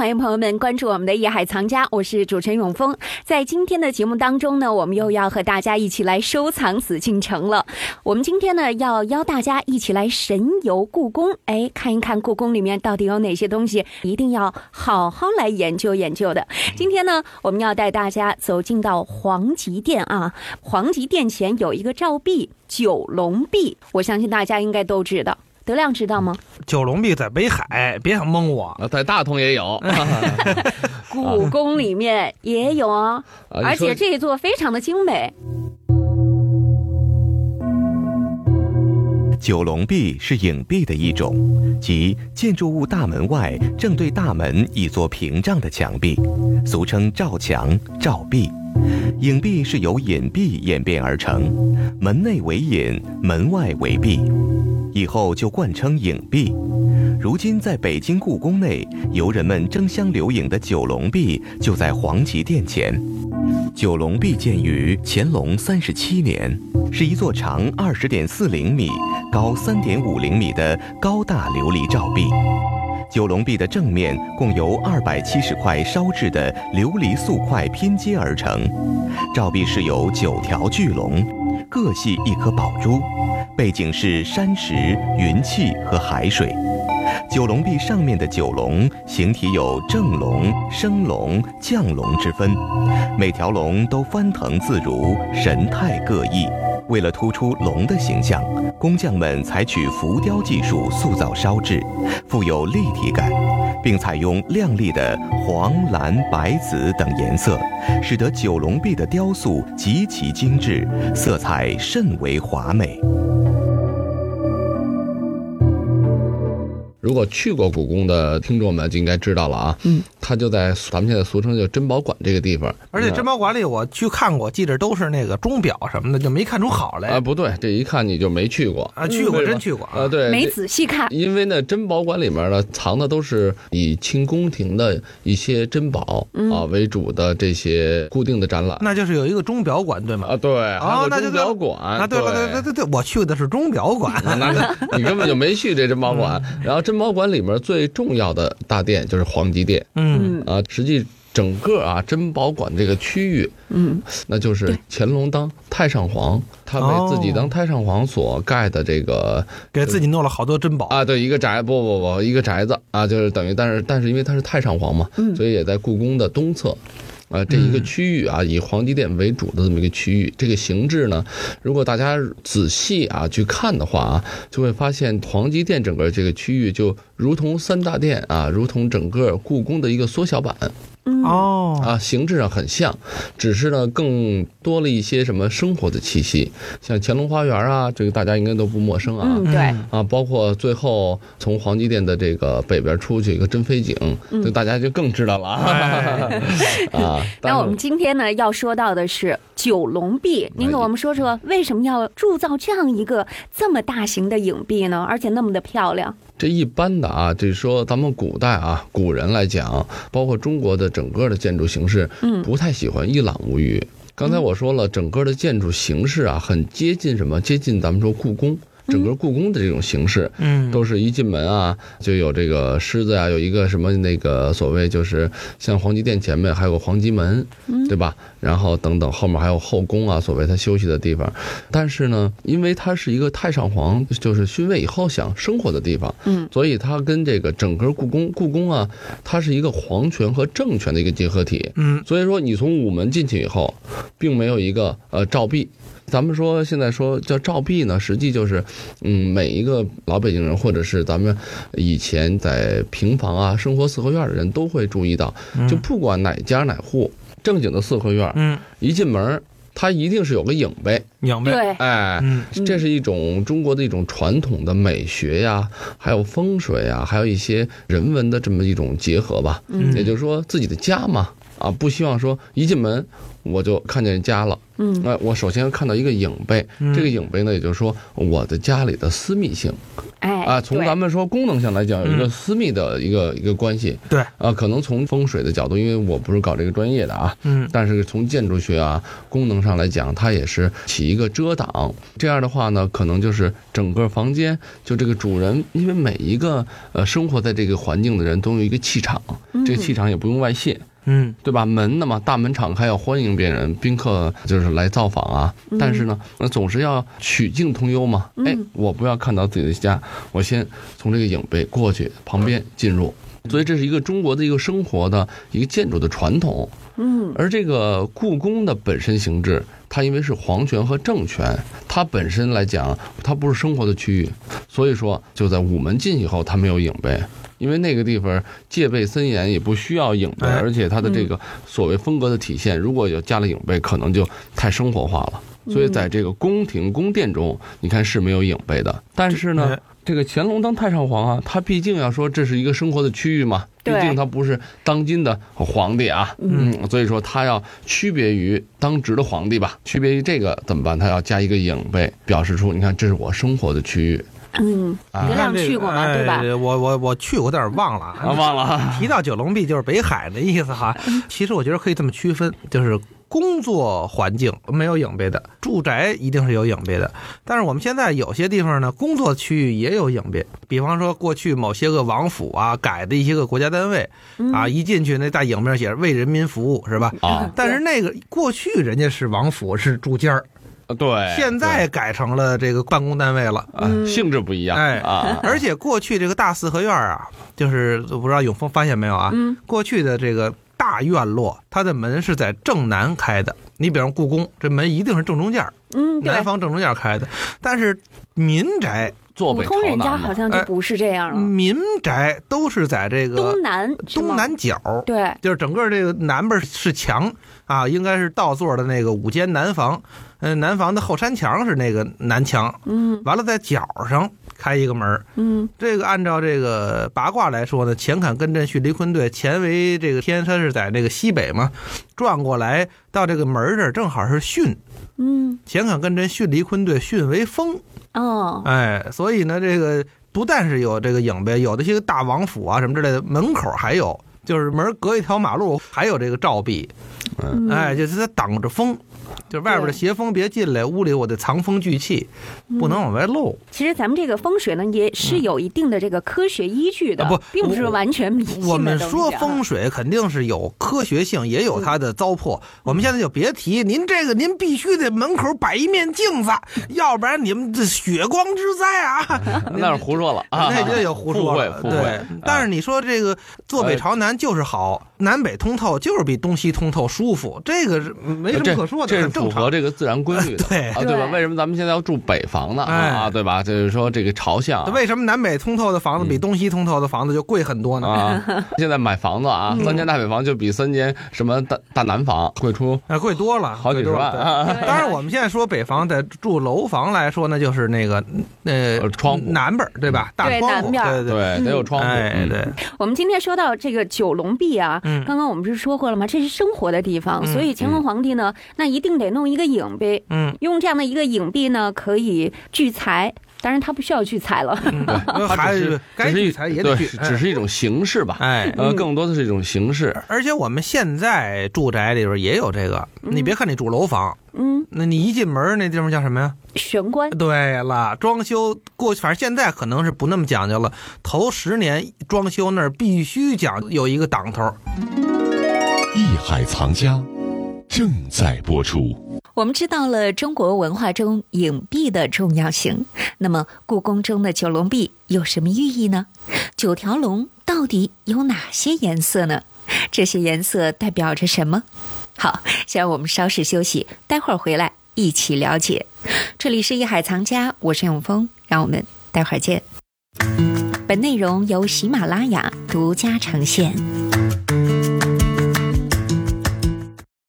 欢迎朋友们关注我们的《夜海藏家》，我是主持人永峰。在今天的节目当中呢，我们又要和大家一起来收藏紫禁城了。我们今天呢，要邀大家一起来神游故宫，哎，看一看故宫里面到底有哪些东西，一定要好好来研究研究的。今天呢，我们要带大家走进到皇极殿啊，皇极殿前有一个照壁——九龙壁，我相信大家应该都知道。德亮知道吗？九龙壁在北海，别想蒙我。啊，在大同也有，故宫里面也有哦，啊而且这一座非常的精美。九龙壁是影壁的一种，即建筑物大门外正对大门一座屏障的墙壁，俗称照墙、照壁。影壁是由隐壁演变而成，门内为隐，门外为壁，以后就冠称影壁。如今在北京故宫内，游人们争相留影的九龙壁就在皇极殿前。九龙壁建于乾隆三十七年，是一座长二十点四零米、高三点五零米的高大琉璃照壁。九龙壁的正面共由二百七十块烧制的琉璃素块拼接而成，照壁饰有九条巨龙，各系一颗宝珠，背景是山石、云气和海水。九龙壁上面的九龙形体有正龙、升龙、降龙之分，每条龙都翻腾自如，神态各异。为了突出龙的形象，工匠们采取浮雕技术塑造烧制，富有立体感，并采用亮丽的黄、蓝、白、紫等颜色，使得九龙壁的雕塑极其精致，色彩甚为华美。如果去过故宫的听众们就应该知道了啊，嗯，它就在咱们现在俗称叫珍宝馆这个地方，而且珍宝馆里我去看过，记着都是那个钟表什么的，就没看出好来。啊不对，这一看你就没去过啊，去过，真去过啊，。对，没仔细看，因为呢，珍宝馆里面呢藏的都是以清宫廷的一些珍宝嗯啊为主的这些固定的展览那就是有一个钟表馆，对吗？啊，对，还哦那就钟表馆啊，对了，对对对对，我去的是钟表馆。那那你根本就没去这珍宝馆。嗯然后珍宝馆里面最重要的大殿就是皇极殿嗯，嗯啊，实际整个啊珍宝馆这个区域，嗯，那就是乾隆当太上皇，他为自己当太上皇所盖的这个给自己弄了好多珍宝。啊，对，一个宅不不不，一个宅子啊，就是等于，但是但是因为他是太上皇嘛，嗯所以也在故宫的东侧。啊，这一个嗯。区域啊，以皇极殿为主的这么一个区域，这个形制呢，如果大家仔细啊去看的话啊，就会发现皇极殿整个这个区域就如同三大殿啊，如同整个故宫的一个缩小版。嗯，哦，啊，形制上很像，只是呢更多了一些什么生活的气息，像乾隆花园啊，这个大家应该都不陌生啊。嗯，对，啊，包括最后从黄极殿的这个北边出去一个珍妃井，嗯这大家就更知道了啊。哎啊，那我们今天呢要说到的是九龙壁，您给我们说说为什么要铸造这样一个这么大型的影壁呢？而且那么的漂亮。这一般的啊，就是说咱们古代啊，古人来讲，包括中国的整个的建筑形式，嗯不太喜欢一览无余。刚才我说了，整个的建筑形式啊，很接近什么？接近咱们说故宫。整个故宫的这种形式，嗯，都是一进门啊，就有这个狮子啊、有一个什么那个所谓就是像皇极殿前面还有个皇极门，对吧？然后等等后面还有后宫啊，所谓他休息的地方。但是呢，因为它是一个太上皇就是勋位以后想生活的地方，嗯，所以它跟这个整个故宫，故宫啊，它是一个皇权和政权的一个结合体。嗯，所以说你从午门进去以后，并没有一个呃照壁。咱们说现在说叫照壁呢，实际就是，嗯，每一个老北京人或者是咱们以前在平房啊、生活四合院的人都会注意到，就不管哪家哪户，正经的四合院，嗯，一进门它一定是有个影呗，明白。对，哎，嗯，这是一种中国的一种传统的美学呀，还有风水呀，还有一些人文的这么一种结合吧。嗯也就是说自己的家嘛，啊，不希望说一进门我就看见家了。嗯。哎，我首先看到一个影背，嗯。这个影背呢，也就是说我的家里的私密性哎。啊，从咱们说功能上来讲，有一个嗯。私密的一个一个关系对，啊，可能从风水的角度，因为我不是搞这个专业的啊，嗯。但是从建筑学啊功能上来讲，它也是起一个遮挡。这样的话呢，可能就是整个房间就这个主人，因为每一个呃生活在这个环境的人都有一个气场，这个气场也不用外泄。嗯对吧？门那么大门敞开，要欢迎别人，宾客就是来造访啊。但是呢，那总是要曲径通幽嘛。哎，我不要看到自己的家，我先从这个影壁过去，旁边进入。所以这是一个中国的一个生活的一个建筑的传统。嗯而这个故宫的本身形制，它因为是皇权和政权，它本身来讲，它不是生活的区域，所以说就在午门进去以后，它没有影碑。因为那个地方戒备森严，也不需要影碑，哎而且它的这个所谓风格的体现，如果有加了影背，可能就太生活化了。所以在这个宫廷宫殿中，你看是没有影背的。但是呢哎，这个乾隆当太上皇啊，他毕竟要说这是一个生活的区域嘛，毕竟他不是当今的皇帝啊，嗯，所以说他要区别于当值的皇帝吧，区别于这个怎么办？他要加一个影背，表示出你看这是我生活的区域嗯，啊刘亮去过吗？哎对吧？我我我去过，但是忘了忘了啊，提到九龙壁就是北海的意思哈。其实我觉得可以这么区分，就是工作环境没有影壁的，住宅一定是有影壁的。但是我们现在有些地方呢，工作区域也有影壁，比方说过去某些个王府啊改的一些个国家单位啊，一进去那大影面写着为人民服务是吧？啊，但是那个过去人家是王府是住间儿，对，现在改成了这个办公单位了。对啊性质不一样，哎啊，而且过去这个大四合院啊，就是我不知道永峰发现没有啊？嗯过去的这个大院落，它的门是在正南开的。你比方故宫，这门一定是正中间儿，嗯，南。方正中间开的。但是民宅，普坐北朝通人家好像就不是这样了，民宅都是在这个东南东南角，对，就是整个这个南边是墙啊，应该是倒座的那个五间南房，嗯、南房的后山墙是那个南墙，嗯。完了在角上开一个门儿嗯。这个按照这个八卦来说呢，乾坎艮震巽离坤兑，乾为这个天，它是在这个西北嘛，转过来到这个门儿这儿正好是巽，嗯。乾坎艮震巽离坤兑，巽为风，哦，哎，所以呢，这个不但是有这个影呗，有的些个大王府啊什么之类的，门口还有，就是门隔一条马路，还有这个照壁，嗯，哎，就是它挡着风。就是外边的邪风别进来，屋里我得藏风聚气，不能往外漏。其实咱们这个风水呢，也是有一定的这个科学依据的，啊不并不是完全迷信的我们东西啊说风水肯定是有科学性，也有它的糟粕。我们现在就别提，您这个您必须得门口摆一面镜子，要不然你们这血光之灾啊！那是胡说了啊，那就有胡说了。对，但是你说这个坐北朝南就是好，南北通透就是比东西通透舒服，这个是没什么可说的，这是符合。这个自然规律的，对啊，对吧？为什么咱们现在要住北房呢？哎啊，对吧？就是说这个朝向啊为什么南北通透的房子比东西通透的房子就贵很多呢？啊，现在买房子啊，三间大北房就比三间什么大大南房贵出啊，贵多了，好几十万当然，我们现在说北房，在住楼房来说呢，就是那个呃呃窗户南边儿对吧？大窗户，南边儿对对，得有窗户，对，我们今天说到这个九龙壁啊，嗯刚刚我们不是说过了吗？这是生活的地方，嗯所以乾隆皇帝呢，那一定得弄一个影壁，嗯，用这样的一个影壁呢，可以聚财。当然，他不需要聚财了。呃还是该只是聚财也得对聚，只是一种形式吧。哎。呃，更多的是一种形式。而且我们现在住宅里边也有这个，你别看你住楼房，嗯，那你一进门那地方叫什么呀？玄关。对了，装修过去，反正现在可能是不那么讲究了。头十年装修那儿必须讲有一个挡头，艺海藏家正在播出。我们知道了中国文化中影壁的重要性，那么故宫中的九龙壁有什么寓意呢？九条龙到底有哪些颜色呢？这些颜色代表着什么？好，先让我们稍事休息，待会儿回来一起了解。这里是艺海藏家，我是永峰，让我们待会儿见。本内容由喜马拉雅独家呈现。